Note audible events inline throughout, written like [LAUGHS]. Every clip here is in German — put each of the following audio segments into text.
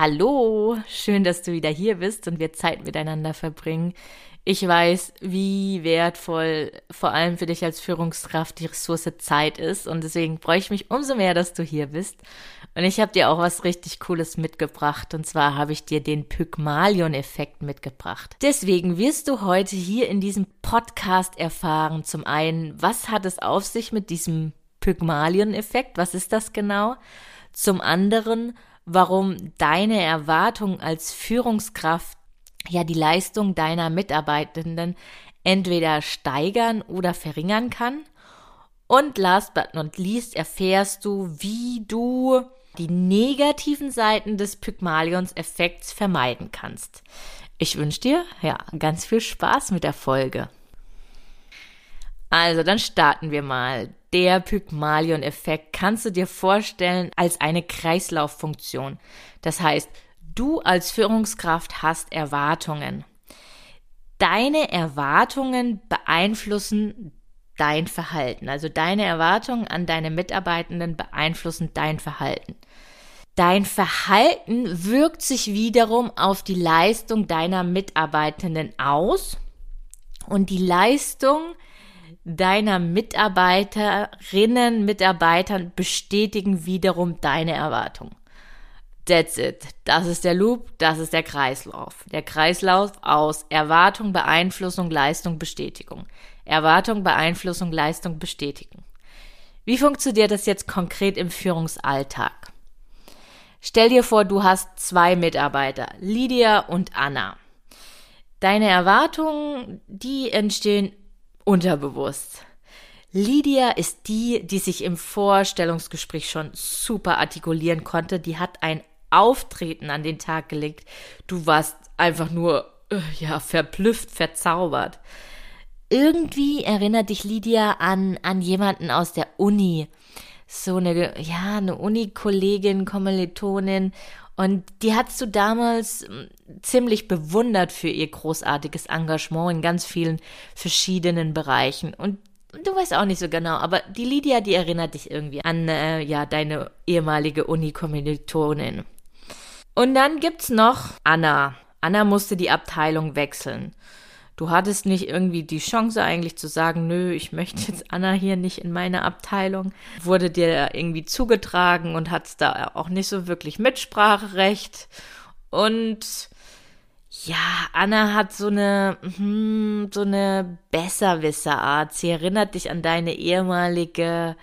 Hallo, schön, dass du wieder hier bist und wir Zeit miteinander verbringen. Ich weiß, wie wertvoll vor allem für dich als Führungskraft die Ressource Zeit ist und deswegen freue ich mich umso mehr, dass du hier bist. Und ich habe dir auch was richtig Cooles mitgebracht und zwar habe ich dir den Pygmalion-Effekt mitgebracht. Deswegen wirst du heute hier in diesem Podcast erfahren, zum einen, was hat es auf sich mit diesem Pygmalion-Effekt? Was ist das genau? Zum anderen, warum deine Erwartung als Führungskraft ja die Leistung deiner Mitarbeitenden entweder steigern oder verringern kann. Und last but not least erfährst du, wie du die negativen Seiten des Pygmalions-Effekts vermeiden kannst. Ich wünsche dir ja ganz viel Spaß mit der Folge. Also, dann starten wir mal. Der Pygmalion-Effekt kannst du dir vorstellen als eine Kreislauffunktion. Das heißt, du als Führungskraft hast Erwartungen. Deine Erwartungen beeinflussen dein Verhalten. Also deine Erwartungen an deine Mitarbeitenden beeinflussen dein Verhalten. Dein Verhalten wirkt sich wiederum auf die Leistung deiner Mitarbeitenden aus und die Leistung deiner Mitarbeiterinnen, Mitarbeitern bestätigen wiederum deine Erwartung. That's it. Das ist der Loop, das ist der Kreislauf. Der Kreislauf aus Erwartung, Beeinflussung, Leistung, Bestätigung. Erwartung, Beeinflussung, Leistung, Bestätigen. Wie funktioniert das jetzt konkret im Führungsalltag? Stell dir vor, du hast zwei Mitarbeiter, Lydia und Anna. Deine Erwartungen, die entstehen unterbewusst. Lydia ist die, die sich im Vorstellungsgespräch schon super artikulieren konnte. Die hat ein Auftreten an den Tag gelegt. Du warst einfach nur, äh, ja, verblüfft, verzaubert. Irgendwie erinnert dich Lydia an, an jemanden aus der Uni. So eine, ja, eine Uni-Kollegin, Kommilitonin. Und die hast du damals hm, ziemlich bewundert für ihr großartiges Engagement in ganz vielen verschiedenen Bereichen. Und du weißt auch nicht so genau, aber die Lydia, die erinnert dich irgendwie an, äh, ja, deine ehemalige Uni-Kommilitonin. Und dann gibt's noch Anna. Anna musste die Abteilung wechseln. Du hattest nicht irgendwie die Chance eigentlich zu sagen, nö, ich möchte jetzt Anna hier nicht in meiner Abteilung. Wurde dir irgendwie zugetragen und hattest da auch nicht so wirklich Mitspracherecht. Und ja, Anna hat so eine, hm, so eine Besserwisserart. Sie erinnert dich an deine ehemalige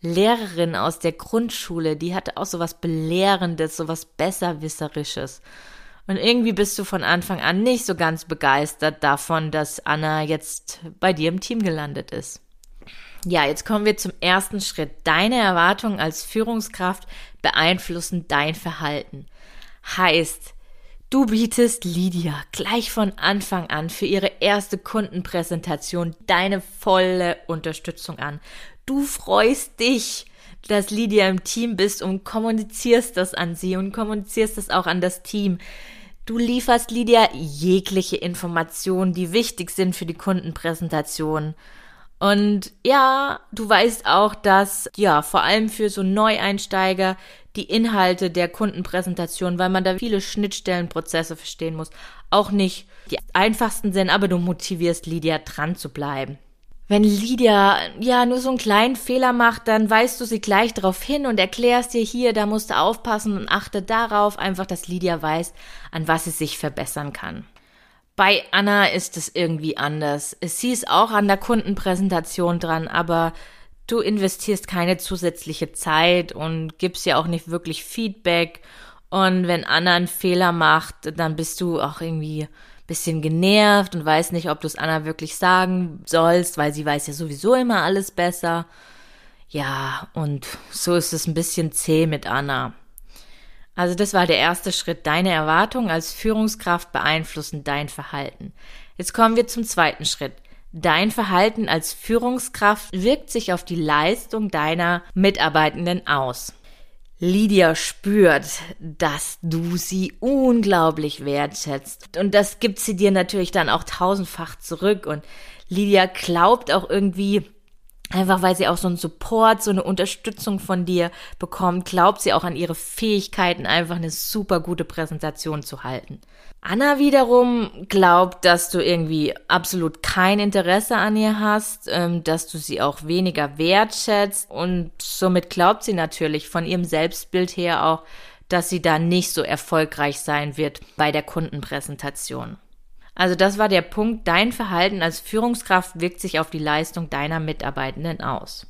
Lehrerin aus der Grundschule, die hatte auch so was Belehrendes, so was Besserwisserisches. Und irgendwie bist du von Anfang an nicht so ganz begeistert davon, dass Anna jetzt bei dir im Team gelandet ist. Ja, jetzt kommen wir zum ersten Schritt. Deine Erwartungen als Führungskraft beeinflussen dein Verhalten. Heißt, du bietest Lydia gleich von Anfang an für ihre erste Kundenpräsentation deine volle Unterstützung an. Du freust dich, dass Lydia im Team bist und kommunizierst das an sie und kommunizierst das auch an das Team. Du lieferst Lydia jegliche Informationen, die wichtig sind für die Kundenpräsentation. Und ja, du weißt auch, dass, ja, vor allem für so Neueinsteiger die Inhalte der Kundenpräsentation, weil man da viele Schnittstellenprozesse verstehen muss, auch nicht die einfachsten sind, aber du motivierst Lydia dran zu bleiben. Wenn Lydia ja nur so einen kleinen Fehler macht, dann weist du sie gleich darauf hin und erklärst ihr hier, da musst du aufpassen und achte darauf, einfach, dass Lydia weiß, an was sie sich verbessern kann. Bei Anna ist es irgendwie anders. Sie ist auch an der Kundenpräsentation dran, aber du investierst keine zusätzliche Zeit und gibst ja auch nicht wirklich Feedback. Und wenn Anna einen Fehler macht, dann bist du auch irgendwie bisschen genervt und weiß nicht, ob du es Anna wirklich sagen sollst, weil sie weiß ja sowieso immer alles besser. Ja, und so ist es ein bisschen zäh mit Anna. Also das war der erste Schritt. Deine Erwartungen als Führungskraft beeinflussen dein Verhalten. Jetzt kommen wir zum zweiten Schritt. Dein Verhalten als Führungskraft wirkt sich auf die Leistung deiner Mitarbeitenden aus. Lydia spürt, dass du sie unglaublich wertschätzt. Und das gibt sie dir natürlich dann auch tausendfach zurück. Und Lydia glaubt auch irgendwie, Einfach weil sie auch so einen Support, so eine Unterstützung von dir bekommt, glaubt sie auch an ihre Fähigkeiten, einfach eine super gute Präsentation zu halten. Anna wiederum glaubt, dass du irgendwie absolut kein Interesse an ihr hast, ähm, dass du sie auch weniger wertschätzt und somit glaubt sie natürlich von ihrem Selbstbild her auch, dass sie da nicht so erfolgreich sein wird bei der Kundenpräsentation. Also das war der Punkt, dein Verhalten als Führungskraft wirkt sich auf die Leistung deiner Mitarbeitenden aus.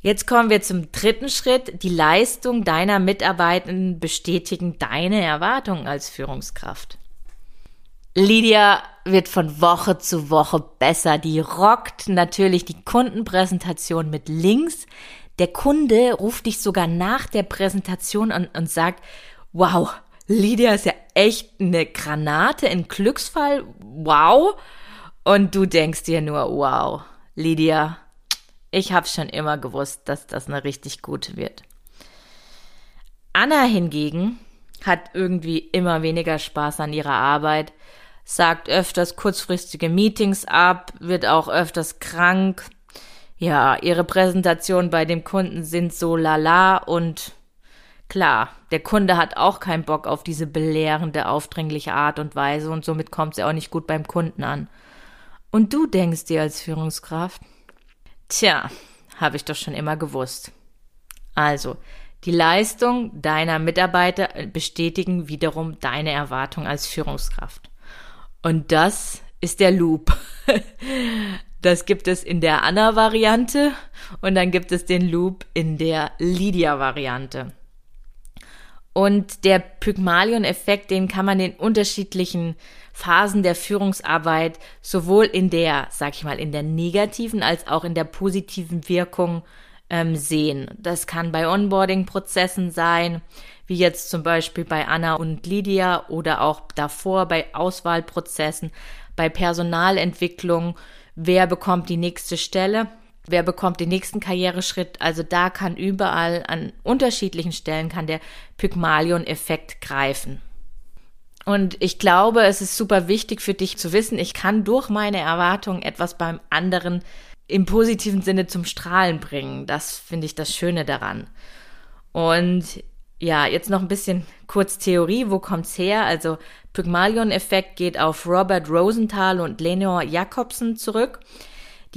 Jetzt kommen wir zum dritten Schritt. Die Leistung deiner Mitarbeitenden bestätigen deine Erwartungen als Führungskraft. Lydia wird von Woche zu Woche besser. Die rockt natürlich die Kundenpräsentation mit Links. Der Kunde ruft dich sogar nach der Präsentation an und sagt, wow, Lydia ist ja echt eine Granate in Glücksfall. Wow. Und du denkst dir nur, wow, Lydia, ich habe schon immer gewusst, dass das eine richtig gute wird. Anna hingegen hat irgendwie immer weniger Spaß an ihrer Arbeit, sagt öfters kurzfristige Meetings ab, wird auch öfters krank. Ja, ihre Präsentationen bei dem Kunden sind so lala und Klar, der Kunde hat auch keinen Bock auf diese belehrende, aufdringliche Art und Weise und somit kommt sie auch nicht gut beim Kunden an. Und du denkst dir als Führungskraft, tja, habe ich doch schon immer gewusst. Also, die Leistung deiner Mitarbeiter bestätigen wiederum deine Erwartung als Führungskraft. Und das ist der Loop. [LAUGHS] Das gibt es in der Anna-Variante und dann gibt es den Loop in der Lydia-Variante. Und der Pygmalion-Effekt, den kann man in unterschiedlichen Phasen der Führungsarbeit sowohl in der, sag ich mal, in der negativen als auch in der positiven Wirkung ähm, sehen. Das kann bei Onboarding-Prozessen sein, wie jetzt zum Beispiel bei Anna und Lydia oder auch davor bei Auswahlprozessen, bei Personalentwicklung, wer bekommt die nächste Stelle wer bekommt den nächsten Karriereschritt. Also da kann überall an unterschiedlichen Stellen kann der Pygmalion-Effekt greifen. Und ich glaube, es ist super wichtig für dich zu wissen, ich kann durch meine Erwartungen etwas beim anderen im positiven Sinne zum Strahlen bringen. Das finde ich das Schöne daran. Und ja, jetzt noch ein bisschen kurz Theorie. Wo kommt's her? Also Pygmalion-Effekt geht auf Robert Rosenthal und Lenore Jacobsen zurück.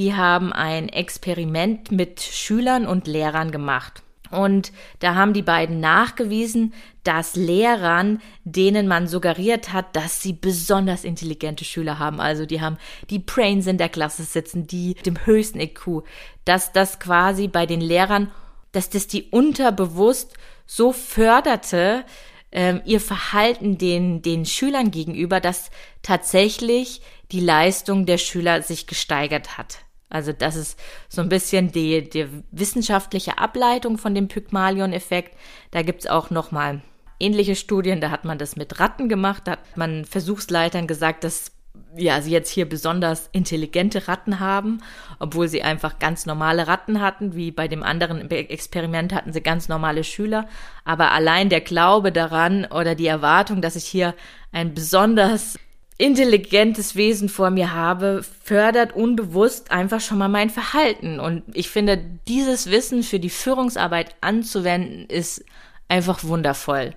Die haben ein Experiment mit Schülern und Lehrern gemacht. Und da haben die beiden nachgewiesen, dass Lehrern, denen man suggeriert hat, dass sie besonders intelligente Schüler haben, also die haben die Brains in der Klasse sitzen, die dem höchsten IQ, dass das quasi bei den Lehrern, dass das die unterbewusst so förderte, ähm, ihr Verhalten den, den Schülern gegenüber, dass tatsächlich die Leistung der Schüler sich gesteigert hat. Also das ist so ein bisschen die, die wissenschaftliche Ableitung von dem Pygmalion-Effekt. Da gibt's auch noch mal ähnliche Studien, da hat man das mit Ratten gemacht, da hat man Versuchsleitern gesagt, dass ja, sie jetzt hier besonders intelligente Ratten haben, obwohl sie einfach ganz normale Ratten hatten, wie bei dem anderen Experiment hatten sie ganz normale Schüler, aber allein der Glaube daran oder die Erwartung, dass ich hier ein besonders intelligentes Wesen vor mir habe, fördert unbewusst einfach schon mal mein Verhalten. Und ich finde, dieses Wissen für die Führungsarbeit anzuwenden, ist einfach wundervoll.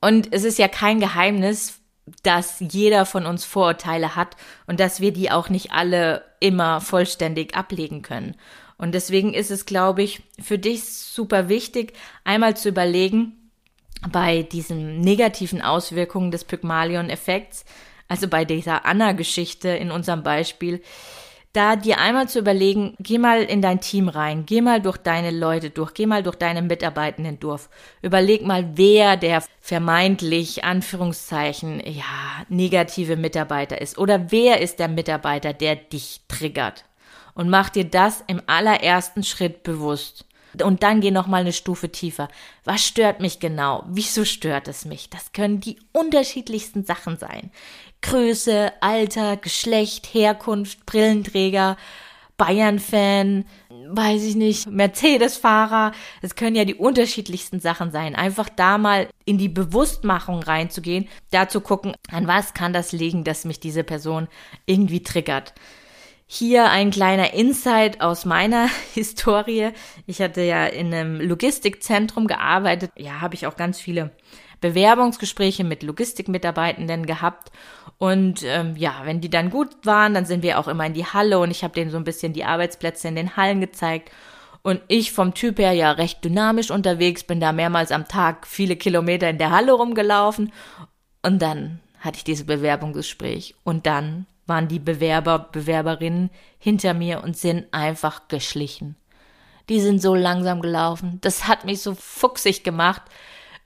Und es ist ja kein Geheimnis, dass jeder von uns Vorurteile hat und dass wir die auch nicht alle immer vollständig ablegen können. Und deswegen ist es, glaube ich, für dich super wichtig, einmal zu überlegen, bei diesen negativen Auswirkungen des Pygmalion-Effekts, also bei dieser Anna-Geschichte in unserem Beispiel, da dir einmal zu überlegen, geh mal in dein Team rein, geh mal durch deine Leute durch, geh mal durch deine Mitarbeitenden durch. Überleg mal, wer der vermeintlich, Anführungszeichen, ja, negative Mitarbeiter ist oder wer ist der Mitarbeiter, der dich triggert. Und mach dir das im allerersten Schritt bewusst. Und dann geh noch mal eine Stufe tiefer. Was stört mich genau? Wieso stört es mich? Das können die unterschiedlichsten Sachen sein. Größe, Alter, Geschlecht, Herkunft, Brillenträger, Bayern-Fan, weiß ich nicht, Mercedes-Fahrer. Es können ja die unterschiedlichsten Sachen sein. Einfach da mal in die Bewusstmachung reinzugehen, da zu gucken, an was kann das liegen, dass mich diese Person irgendwie triggert. Hier ein kleiner Insight aus meiner [LAUGHS] Historie. Ich hatte ja in einem Logistikzentrum gearbeitet. Ja, habe ich auch ganz viele Bewerbungsgespräche mit Logistikmitarbeitenden gehabt. Und ähm, ja, wenn die dann gut waren, dann sind wir auch immer in die Halle und ich habe denen so ein bisschen die Arbeitsplätze in den Hallen gezeigt. Und ich vom Typ her ja recht dynamisch unterwegs, bin da mehrmals am Tag viele Kilometer in der Halle rumgelaufen. Und dann hatte ich dieses Bewerbungsgespräch. Und dann waren die Bewerber, Bewerberinnen hinter mir und sind einfach geschlichen. Die sind so langsam gelaufen. Das hat mich so fuchsig gemacht.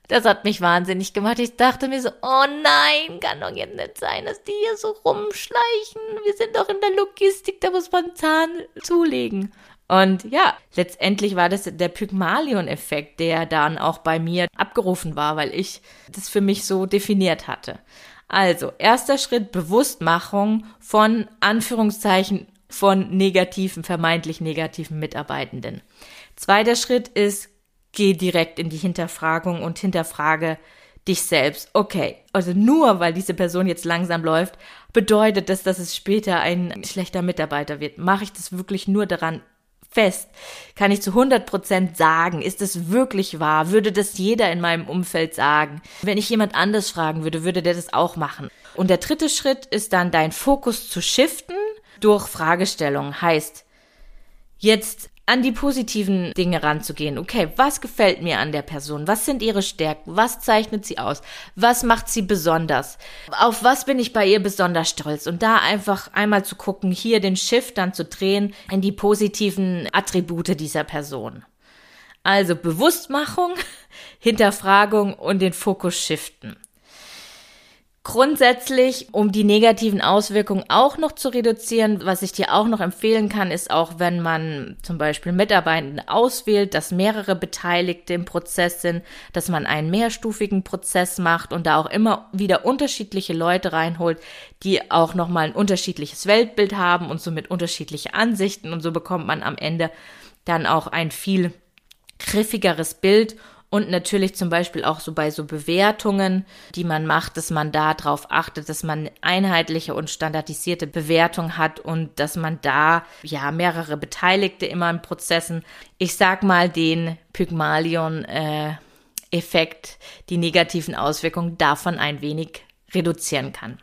Das hat mich wahnsinnig gemacht. Ich dachte mir so, oh nein, kann doch jetzt nicht sein, dass die hier so rumschleichen. Wir sind doch in der Logistik, da muss man Zahn zulegen. Und ja, letztendlich war das der Pygmalion-Effekt, der dann auch bei mir abgerufen war, weil ich das für mich so definiert hatte. Also, erster Schritt, Bewusstmachung von Anführungszeichen von negativen, vermeintlich negativen Mitarbeitenden. Zweiter Schritt ist geh direkt in die Hinterfragung und hinterfrage dich selbst. Okay, also nur weil diese Person jetzt langsam läuft, bedeutet das, dass es später ein schlechter Mitarbeiter wird. Mache ich das wirklich nur daran fest? Kann ich zu 100 Prozent sagen, ist es wirklich wahr? Würde das jeder in meinem Umfeld sagen? Wenn ich jemand anders fragen würde, würde der das auch machen. Und der dritte Schritt ist dann dein Fokus zu shiften durch Fragestellungen. Heißt, jetzt an die positiven Dinge ranzugehen. Okay, was gefällt mir an der Person? Was sind ihre Stärken? Was zeichnet sie aus? Was macht sie besonders? Auf was bin ich bei ihr besonders stolz? Und da einfach einmal zu gucken, hier den Shift dann zu drehen in die positiven Attribute dieser Person. Also Bewusstmachung, [LAUGHS] Hinterfragung und den Fokus shiften. Grundsätzlich, um die negativen Auswirkungen auch noch zu reduzieren, was ich dir auch noch empfehlen kann, ist auch, wenn man zum Beispiel Mitarbeitende auswählt, dass mehrere Beteiligte im Prozess sind, dass man einen mehrstufigen Prozess macht und da auch immer wieder unterschiedliche Leute reinholt, die auch nochmal ein unterschiedliches Weltbild haben und somit unterschiedliche Ansichten und so bekommt man am Ende dann auch ein viel griffigeres Bild und natürlich zum Beispiel auch so bei so Bewertungen, die man macht, dass man da drauf achtet, dass man einheitliche und standardisierte Bewertung hat und dass man da ja mehrere Beteiligte immer in Prozessen, ich sag mal den Pygmalion äh, Effekt, die negativen Auswirkungen davon ein wenig reduzieren kann.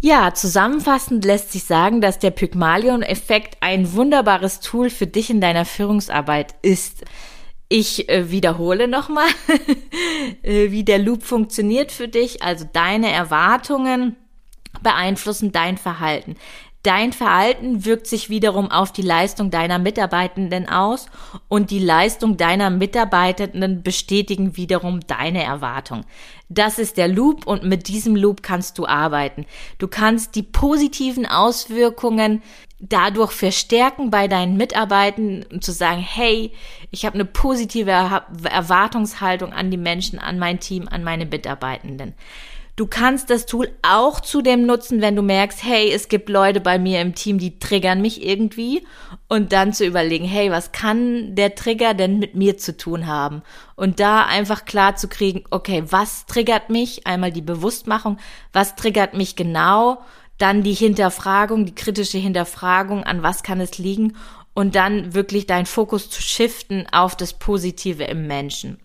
Ja, zusammenfassend lässt sich sagen, dass der Pygmalion-Effekt ein wunderbares Tool für dich in deiner Führungsarbeit ist. Ich äh, wiederhole nochmal, [LAUGHS] äh, wie der Loop funktioniert für dich. Also deine Erwartungen beeinflussen dein Verhalten. Dein Verhalten wirkt sich wiederum auf die Leistung deiner Mitarbeitenden aus und die Leistung deiner Mitarbeitenden bestätigen wiederum deine Erwartung. Das ist der Loop und mit diesem Loop kannst du arbeiten. Du kannst die positiven Auswirkungen dadurch verstärken bei deinen Mitarbeitenden und zu sagen, hey, ich habe eine positive Erwartungshaltung an die Menschen, an mein Team, an meine Mitarbeitenden. Du kannst das Tool auch zudem nutzen, wenn du merkst, hey, es gibt Leute bei mir im Team, die triggern mich irgendwie und dann zu überlegen, hey, was kann der Trigger denn mit mir zu tun haben? Und da einfach klar zu kriegen, okay, was triggert mich? Einmal die Bewusstmachung, was triggert mich genau? Dann die Hinterfragung, die kritische Hinterfragung, an was kann es liegen? Und dann wirklich deinen Fokus zu shiften auf das Positive im Menschen.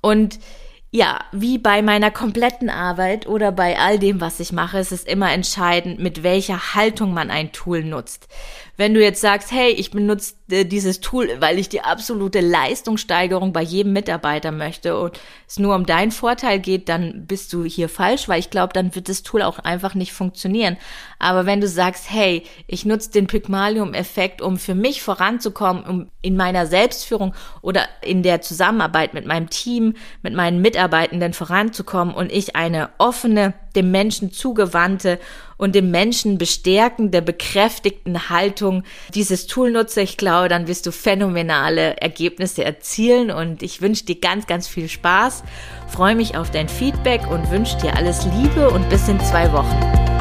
Und ja, wie bei meiner kompletten Arbeit oder bei all dem, was ich mache, ist es immer entscheidend, mit welcher Haltung man ein Tool nutzt. Wenn du jetzt sagst, hey, ich benutze äh, dieses Tool, weil ich die absolute Leistungssteigerung bei jedem Mitarbeiter möchte und es nur um deinen Vorteil geht, dann bist du hier falsch, weil ich glaube, dann wird das Tool auch einfach nicht funktionieren. Aber wenn du sagst, hey, ich nutze den Pygmalium-Effekt, um für mich voranzukommen, um in meiner Selbstführung oder in der Zusammenarbeit mit meinem Team, mit meinen Mitarbeitenden voranzukommen und ich eine offene, dem Menschen zugewandte und dem Menschen bestärkende, bekräftigten Haltung dieses Tool nutze, ich glaube, dann wirst du phänomenale Ergebnisse erzielen und ich wünsche dir ganz, ganz viel Spaß, freue mich auf dein Feedback und wünsche dir alles Liebe und bis in zwei Wochen.